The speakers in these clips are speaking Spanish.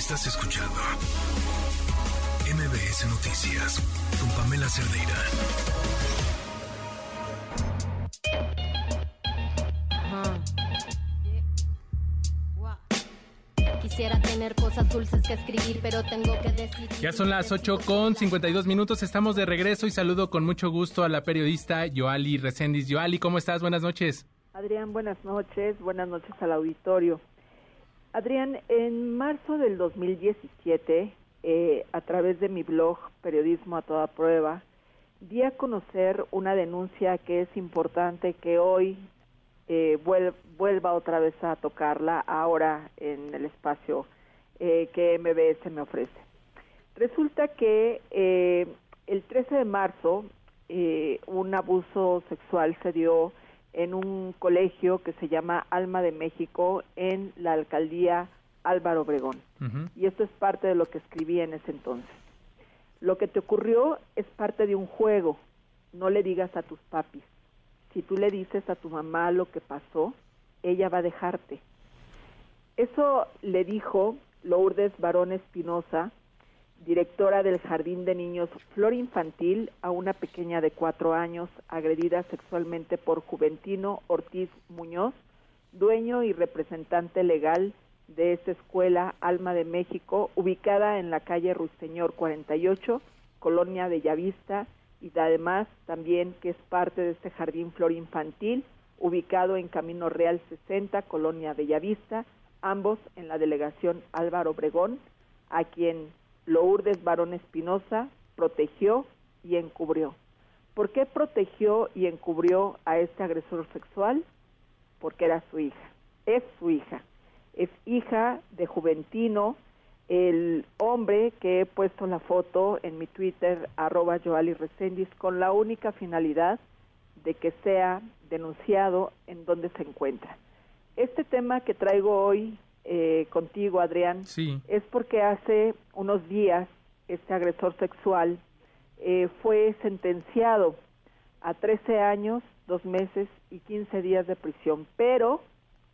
Estás escuchando MBS Noticias con Pamela Cerdeira. Quisiera tener cosas dulces que escribir, pero tengo que decir. Ya son las 8 con 52 minutos. Estamos de regreso y saludo con mucho gusto a la periodista Yoali Recendis. Yoali, ¿cómo estás? Buenas noches. Adrián, buenas noches. Buenas noches al auditorio. Adrián, en marzo del 2017, eh, a través de mi blog Periodismo a toda prueba, di a conocer una denuncia que es importante que hoy eh, vuelva otra vez a tocarla ahora en el espacio eh, que MBS me ofrece. Resulta que el 13 de marzo un abuso sexual se dio en un colegio que se llama Alma de México en la alcaldía Álvaro Obregón. Y esto es parte de lo que escribí en ese entonces. Lo que te ocurrió es parte de un juego. No le digas a tus papis. Si tú le dices a tu mamá lo que pasó, ella va a dejarte. Eso le dijo Lourdes Barón Espinosa, directora del Jardín de Niños Flor Infantil, a una pequeña de cuatro años agredida sexualmente por Juventino Ortiz Muñoz, dueño y representante legal de esta escuela Alma de México, ubicada en la calle Ruiseñor 48, Colonia Bellavista, y además también que es parte de este Jardín Flor Infantil, ubicado en Camino Real 60, Colonia Bellavista, ambos en la delegación Álvaro Obregón, a quien Lourdes Barón Espinosa protegió y encubrió. ¿Por qué protegió y encubrió a este agresor sexual? Porque era su hija, es su hija, es hija de Juventino, el hombre que he puesto la foto en mi Twitter, arroba Joali con la única finalidad de que sea denunciado en donde se encuentra. Este tema que traigo hoy eh, contigo, Adrián, es porque hace unos días este agresor sexual eh, fue sentenciado a 13 años, dos meses y 15 días de prisión, pero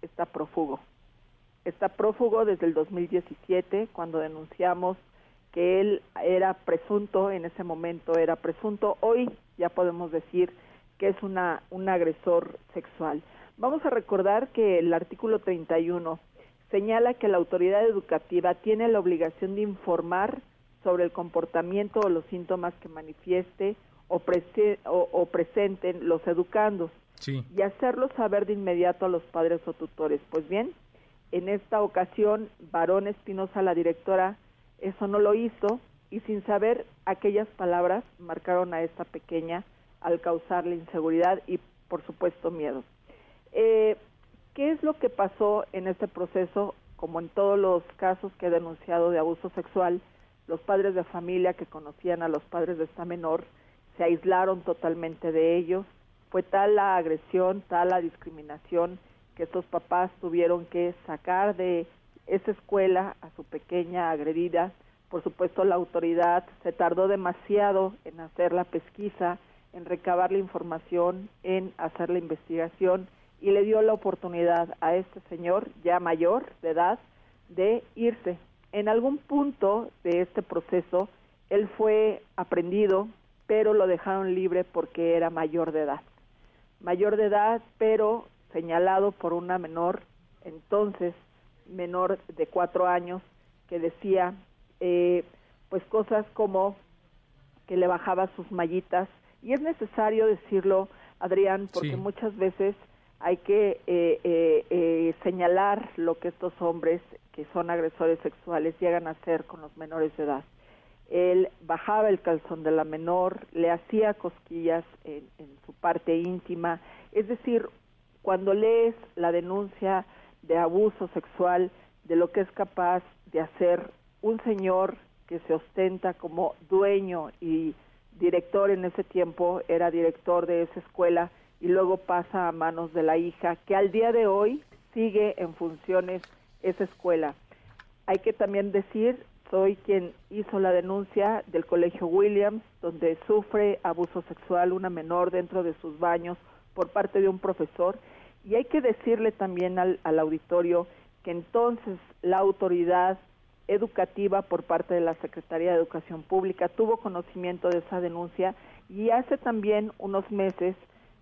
está prófugo. Está prófugo desde el 2017, cuando denunciamos que él era presunto, en ese momento era presunto, hoy ya podemos decir que es una, un agresor sexual. Vamos a recordar que el artículo 31 señala que la autoridad educativa tiene la obligación de informar sobre el comportamiento o los síntomas que manifieste o, o, presenten los educandos y hacerlo saber de inmediato a los padres o tutores. Pues bien, en esta ocasión, Barón Espinosa, la directora, eso no lo hizo y sin saber aquellas palabras marcaron a esta pequeña al causarle inseguridad y, por supuesto, miedo. Eh, ¿Qué es lo que pasó en este proceso? Como en todos los casos que he denunciado de abuso sexual, los padres de familia que conocían a los padres de esta menor se aislaron totalmente de ellos. Fue tal la agresión, tal la discriminación que estos papás tuvieron que sacar de esa escuela a su pequeña agredida. Por supuesto, la autoridad se tardó demasiado en hacer la pesquisa, en recabar la información, en hacer la investigación y le dio la oportunidad a este señor ya mayor de edad de irse. En algún punto de este proceso él fue aprendido, pero lo dejaron libre porque era mayor de edad. Mayor de edad, pero señalado por una menor, entonces menor de cuatro años, que decía eh, pues cosas como que le bajaba sus mallitas. Y es necesario decirlo, Adrián, porque muchas veces hay que eh, eh, eh, señalar lo que estos hombres que son agresores sexuales llegan a hacer con los menores de edad. Él bajaba el calzón de la menor, le hacía cosquillas en, en su parte íntima, es decir, cuando lees la denuncia de abuso sexual, de lo que es capaz de hacer un señor que se ostenta como dueño y director en ese tiempo, era director de esa escuela, y luego pasa a manos de la hija, que al día de hoy sigue en funciones esa escuela. Hay que también decir, soy quien hizo la denuncia del Colegio Williams, donde sufre abuso sexual una menor dentro de sus baños por parte de un profesor. Y hay que decirle también al, al auditorio que entonces la autoridad educativa por parte de la Secretaría de Educación Pública tuvo conocimiento de esa denuncia y hace también unos meses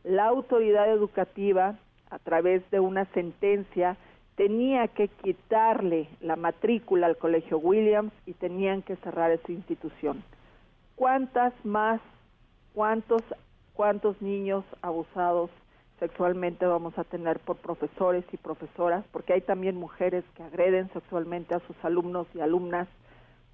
la autoridad educativa a través de una sentencia tenía que quitarle la matrícula al Colegio Williams y tenían que cerrar esa institución. ¿Cuántas más, cuántos, cuántos niños abusados sexualmente vamos a tener por profesores y profesoras? Porque hay también mujeres que agreden sexualmente a sus alumnos y alumnas.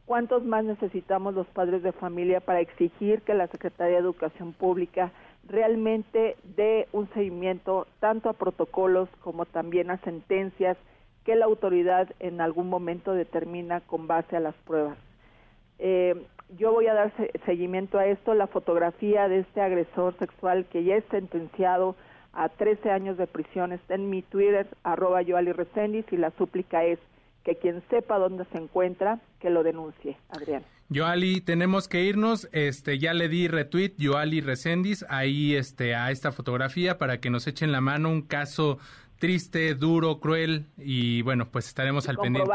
¿Cuántos más necesitamos los padres de familia para exigir que la Secretaría de Educación Pública realmente dé un seguimiento tanto a protocolos como también a sentencias que la autoridad en algún momento determina con base a las pruebas. Eh, yo voy a dar seguimiento a esto. La fotografía de este agresor sexual que ya es sentenciado a 13 años de prisión está en mi Twitter, arroba Yoali y la súplica es que quien sepa dónde se encuentra, que lo denuncie. Adrián. Yoali, tenemos que irnos. Este, ya le di retweet, Yoali Recendis, ahí este, a esta fotografía para que nos echen la mano. Un caso triste, duro, cruel y bueno, pues estaremos al pendiente.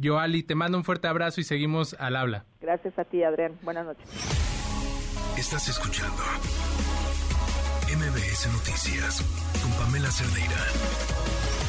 Yoali, te mando un fuerte abrazo y seguimos al habla. Gracias a ti, Adrián. Buenas noches. Estás escuchando MBS Noticias con Pamela Cerdeira.